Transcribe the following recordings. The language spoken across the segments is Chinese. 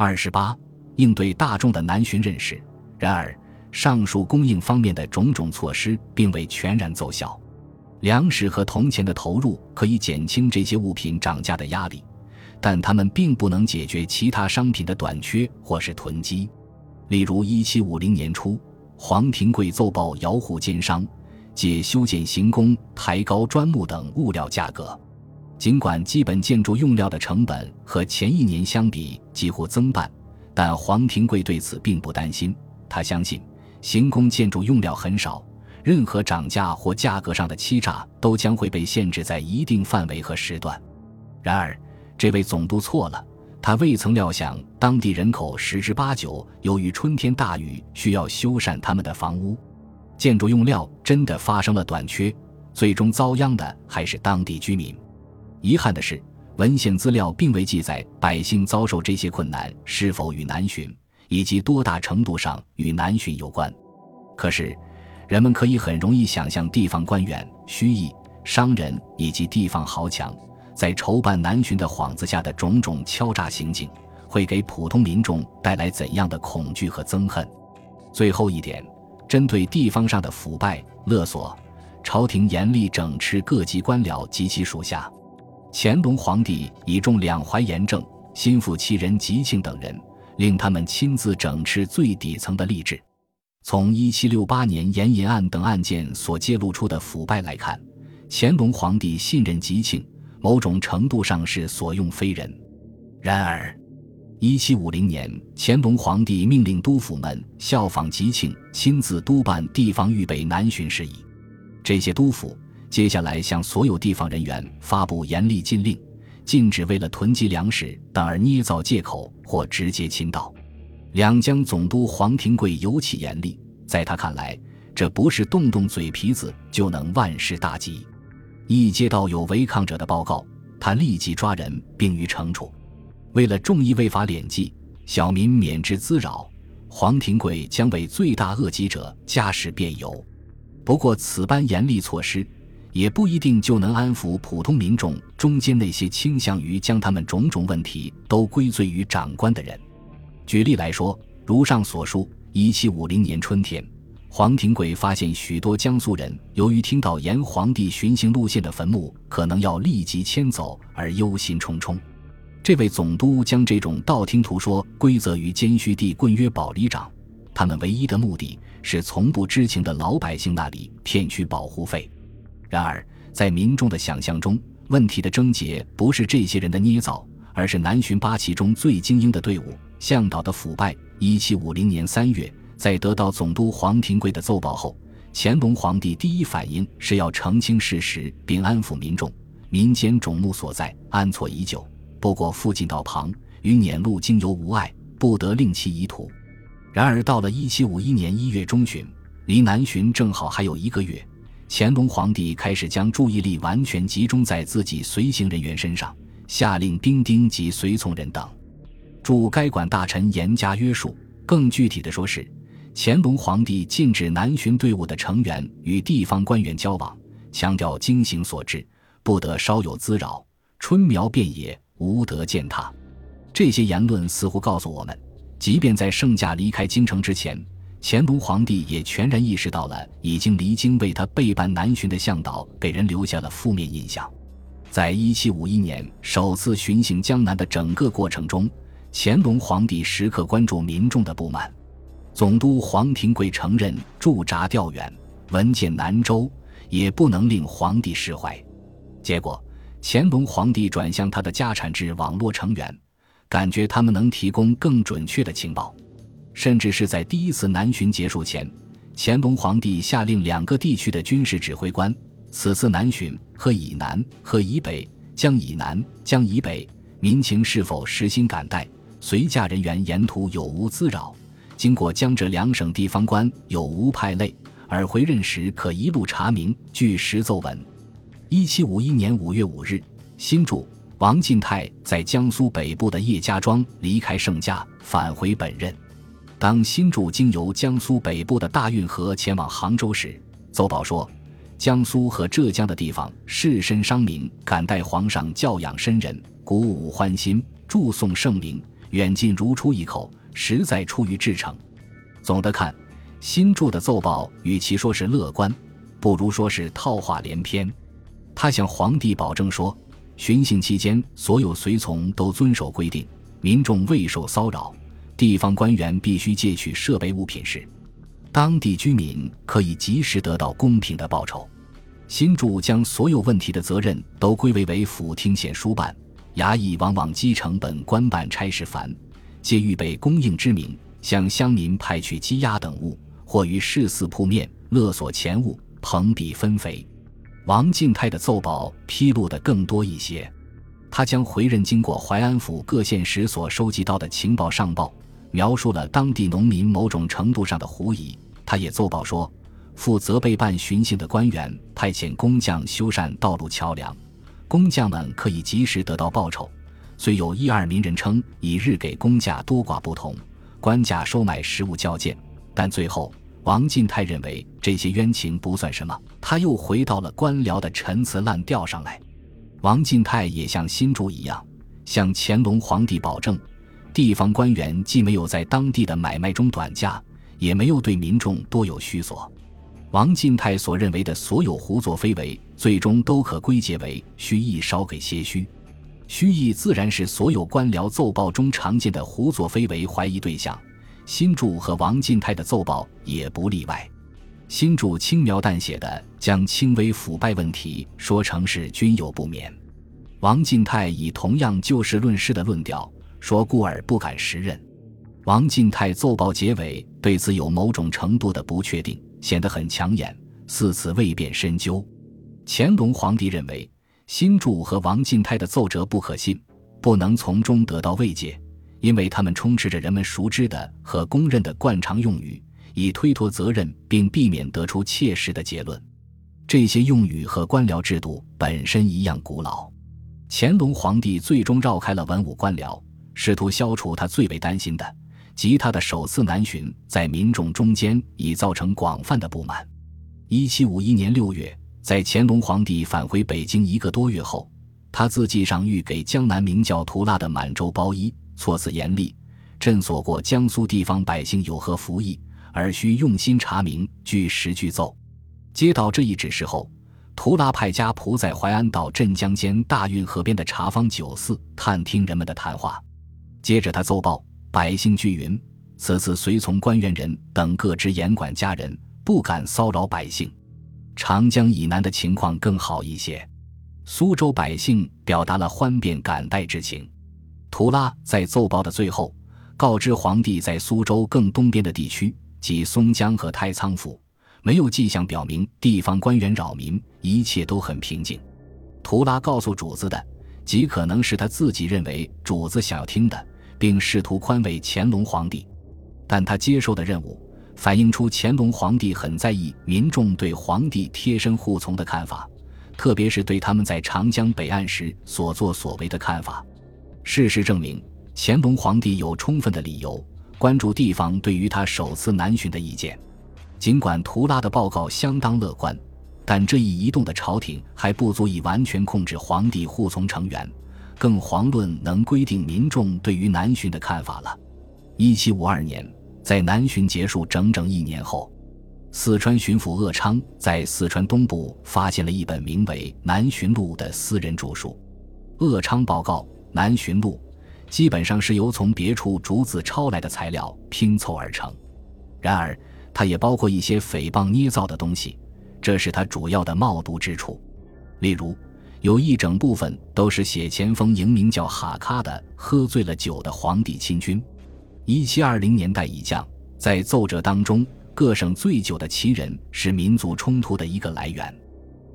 二十八，应对大众的难寻认识。然而，上述供应方面的种种措施并未全然奏效。粮食和铜钱的投入可以减轻这些物品涨价的压力，但它们并不能解决其他商品的短缺或是囤积。例如，一七五零年初，黄廷贵奏报姚户奸商，借修建行宫、抬高砖木等物料价格。尽管基本建筑用料的成本和前一年相比几乎增半，但黄廷贵对此并不担心。他相信，行宫建筑用料很少，任何涨价或价格上的欺诈都将会被限制在一定范围和时段。然而，这位总督错了。他未曾料想，当地人口十之八九由于春天大雨需要修缮他们的房屋，建筑用料真的发生了短缺，最终遭殃的还是当地居民。遗憾的是，文献资料并未记载百姓遭受这些困难是否与南巡以及多大程度上与南巡有关。可是，人们可以很容易想象地方官员、虚役、商人以及地方豪强。在筹办南巡的幌子下的种种敲诈行径，会给普通民众带来怎样的恐惧和憎恨？最后一点，针对地方上的腐败勒索，朝廷严厉整治各级官僚及其属下。乾隆皇帝以重两淮盐政、心腹七人吉庆等人，令他们亲自整治最底层的吏治。从一七六八年盐引案等案件所揭露出的腐败来看，乾隆皇帝信任吉庆。某种程度上是所用非人。然而，一七五零年，乾隆皇帝命令督府们效仿吉庆，亲自督办地方预备南巡事宜。这些督府接下来向所有地方人员发布严厉禁令，禁止为了囤积粮食等而捏造借口或直接倾倒。两江总督黄廷贵尤其严厉，在他看来，这不是动动嘴皮子就能万事大吉。一接到有违抗者的报告，他立即抓人并予惩处。为了众议违法敛迹，小民免之滋扰，黄廷贵将为罪大恶极者加使便由。不过，此般严厉措施也不一定就能安抚普通民众中间那些倾向于将他们种种问题都归罪于长官的人。举例来说，如上所述，一七五零年春天。黄廷贵发现许多江苏人由于听到沿皇帝巡行路线的坟墓可能要立即迁走而忧心忡忡。这位总督将这种道听途说归责于监须地棍约保里长，他们唯一的目的是从不知情的老百姓那里骗取保护费。然而，在民众的想象中，问题的症结不是这些人的捏造，而是南巡八旗中最精英的队伍向导的腐败。一七五零年三月。在得到总督黄廷贵的奏报后，乾隆皇帝第一反应是要澄清事实并安抚民众。民间种目所在，安错已久。不过附近道旁与辇路经由无碍，不得令其移土。然而到了一七五一年一月中旬，离南巡正好还有一个月，乾隆皇帝开始将注意力完全集中在自己随行人员身上，下令兵丁及随从人等驻该管大臣严加约束。更具体的说是。乾隆皇帝禁止南巡队伍的成员与地方官员交往，强调经行所致，不得稍有滋扰。春苗遍野，无得践踏。这些言论似乎告诉我们，即便在圣驾离开京城之前，乾隆皇帝也全然意识到了已经离京为他备办南巡的向导给人留下了负面印象。在一七五一年首次巡行江南的整个过程中，乾隆皇帝时刻关注民众的不满。总督黄廷贵承认驻扎调远，文件南州，也不能令皇帝释怀。结果，乾隆皇帝转向他的家产制网络成员，感觉他们能提供更准确的情报。甚至是在第一次南巡结束前，乾隆皇帝下令两个地区的军事指挥官：此次南巡和以南、和以北、将以南、将以北民情是否实心感戴，随驾人员沿途有无滋扰。经过江浙两省地方官有无派类，而回任时可一路查明。据实奏文，一七五一年五月五日，新主王进泰在江苏北部的叶家庄离开圣驾，返回本任。当新筑经由江苏北部的大运河前往杭州时，奏报说，江苏和浙江的地方士绅商民感戴皇上教养深仁，鼓舞欢心，祝颂圣明。远近如出一口，实在出于至诚。总的看，新著的奏报与其说是乐观，不如说是套话连篇。他向皇帝保证说，巡幸期间所有随从都遵守规定，民众未受骚扰，地方官员必须借取设备物品时，当地居民可以及时得到公平的报酬。新主将所有问题的责任都归为为府厅县书办。衙役往往积成本官办差事繁，借预备供应之名，向乡民派去鸡鸭等物，或于市肆铺面勒索钱物，朋比分肥。王敬泰的奏报披露的更多一些，他将回任经过淮安府各县时所收集到的情报上报，描述了当地农民某种程度上的狐疑。他也奏报说，负责备办巡幸的官员派遣工匠修缮道路桥梁。工匠们可以及时得到报酬，虽有一二名人称以日给工价多寡不同，官价收买实物较贱，但最后王进泰认为这些冤情不算什么，他又回到了官僚的陈词滥调上来。王进泰也像新竹一样，向乾隆皇帝保证，地方官员既没有在当地的买卖中短价，也没有对民众多有虚索。王进泰所认为的所有胡作非为，最终都可归结为虚意少给些虚。虚意自然是所有官僚奏报中常见的胡作非为怀疑对象，新著和王进泰的奏报也不例外。新著轻描淡写的将轻微腐败问题说成是均有不免，王进泰以同样就事论事的论调说故而不敢实任。王进泰奏报结尾对此有某种程度的不确定。显得很抢眼，似此未便深究。乾隆皇帝认为新著和王进泰的奏折不可信，不能从中得到慰藉，因为他们充斥着人们熟知的和公认的惯常用语，以推脱责任并避免得出切实的结论。这些用语和官僚制度本身一样古老。乾隆皇帝最终绕开了文武官僚，试图消除他最为担心的。及他的首次南巡，在民众中间已造成广泛的不满。一七五一年六月，在乾隆皇帝返回北京一个多月后，他自寄上谕给江南名叫图拉的满洲包衣，措辞严厉，朕所过江苏地方百姓有何服役，而需用心查明，据实具奏。接到这一指示后，图拉派家仆在淮安到镇江间大运河边的茶坊酒肆探听人们的谈话。接着他奏报。百姓俱云：此次随从官员人等各知严管家人，不敢骚扰百姓。长江以南的情况更好一些。苏州百姓表达了欢变感戴之情。图拉在奏报的最后告知皇帝，在苏州更东边的地区，即松江和太仓府，没有迹象表明地方官员扰民，一切都很平静。图拉告诉主子的，极可能是他自己认为主子想要听的。并试图宽慰乾隆皇帝，但他接受的任务反映出乾隆皇帝很在意民众对皇帝贴身护从的看法，特别是对他们在长江北岸时所作所为的看法。事实证明，乾隆皇帝有充分的理由关注地方对于他首次南巡的意见。尽管图拉的报告相当乐观，但这一移动的朝廷还不足以完全控制皇帝护从成员。更遑论能规定民众对于南巡的看法了。一七五二年，在南巡结束整整一年后，四川巡抚鄂昌在四川东部发现了一本名为《南巡录》的私人著述。鄂昌报告，《南巡录》基本上是由从别处逐字抄来的材料拼凑而成，然而它也包括一些诽谤捏造的东西，这是它主要的冒读之处，例如。有一整部分都是写前锋营名叫哈喀的喝醉了酒的皇帝亲军。一七二零年代以降，在奏折当中，各省醉酒的旗人是民族冲突的一个来源。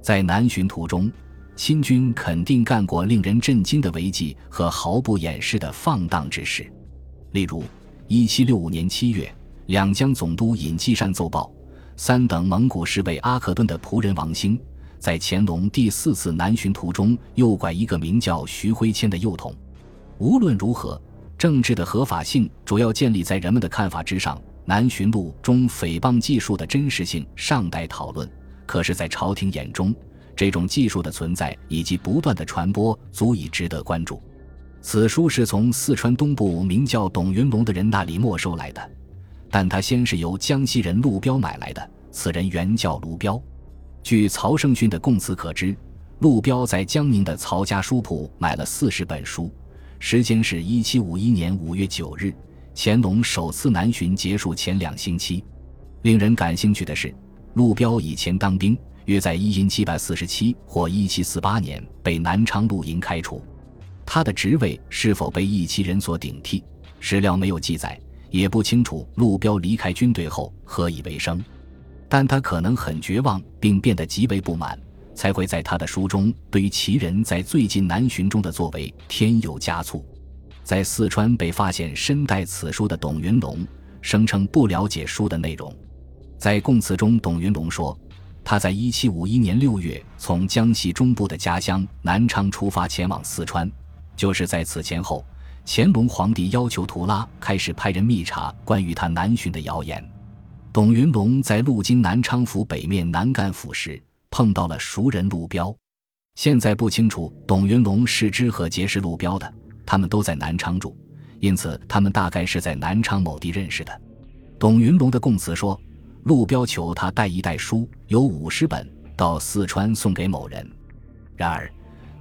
在南巡途中，亲军肯定干过令人震惊的违纪和毫不掩饰的放荡之事。例如，一七六五年七月，两江总督尹继善奏报，三等蒙古侍卫阿克敦的仆人王兴。在乾隆第四次南巡途中，诱拐一个名叫徐辉谦的幼童。无论如何，政治的合法性主要建立在人们的看法之上。南巡录中诽谤技术的真实性尚待讨论，可是，在朝廷眼中，这种技术的存在以及不断的传播足以值得关注。此书是从四川东部名叫董云龙的人那里没收来的，但他先是由江西人陆彪买来的。此人原叫卢彪。据曹胜训的供词可知，陆彪在江宁的曹家书铺买了四十本书，时间是一七五一年五月九日，乾隆首次南巡结束前两星期。令人感兴趣的是，陆彪以前当兵，约在一七四十七或一七四八年被南昌陆营开除。他的职位是否被义旗人所顶替？史料没有记载，也不清楚。陆彪离开军队后何以为生？但他可能很绝望，并变得极为不满，才会在他的书中对于其人在最近南巡中的作为添油加醋。在四川被发现身带此书的董云龙声称不了解书的内容。在供词中，董云龙说，他在一七五一年六月从江西中部的家乡南昌出发前往四川。就是在此前后，乾隆皇帝要求图拉开始派人密查关于他南巡的谣言。董云龙在路经南昌府北面南干府时，碰到了熟人陆彪。现在不清楚董云龙是知和结识陆彪的，他们都在南昌住，因此他们大概是在南昌某地认识的。董云龙的供词说，陆彪求他带一袋书，有五十本，到四川送给某人。然而。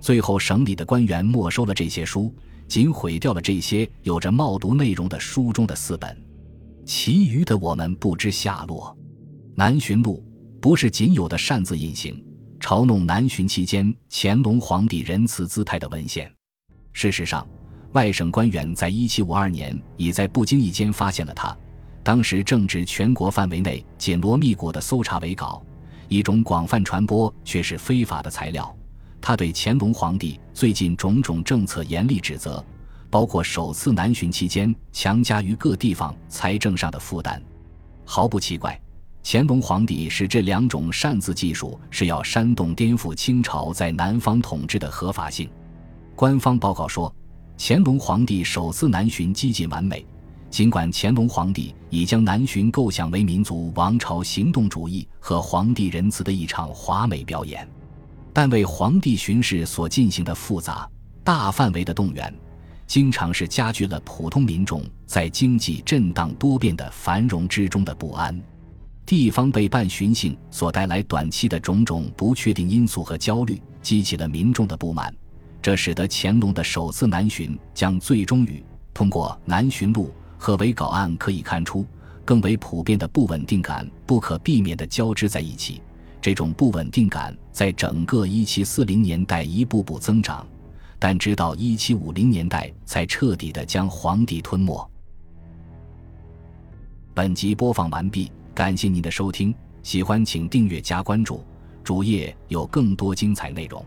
最后，省里的官员没收了这些书，仅毁掉了这些有着冒读内容的书中的四本，其余的我们不知下落。南巡路不是仅有的擅自隐行、嘲弄南巡期间乾隆皇帝仁慈姿态的文献。事实上，外省官员在一七五二年已在不经意间发现了他，当时正值全国范围内紧锣密鼓的搜查维稿，一种广泛传播却是非法的材料。他对乾隆皇帝最近种种政策严厉指责，包括首次南巡期间强加于各地方财政上的负担。毫不奇怪，乾隆皇帝使这两种擅自技术是要煽动颠覆清朝在南方统治的合法性。官方报告说，乾隆皇帝首次南巡几近完美，尽管乾隆皇帝已将南巡构想为民族王朝行动主义和皇帝仁慈的一场华美表演。但为皇帝巡视所进行的复杂、大范围的动员，经常是加剧了普通民众在经济震荡多变的繁荣之中的不安。地方被办巡幸所带来短期的种种不确定因素和焦虑，激起了民众的不满。这使得乾隆的首次南巡将最终与通过南巡录和维稿案可以看出更为普遍的不稳定感不可避免地交织在一起。这种不稳定感在整个1740年代一步步增长，但直到一七五零年代才彻底的将皇帝吞没。本集播放完毕，感谢您的收听，喜欢请订阅加关注，主页有更多精彩内容。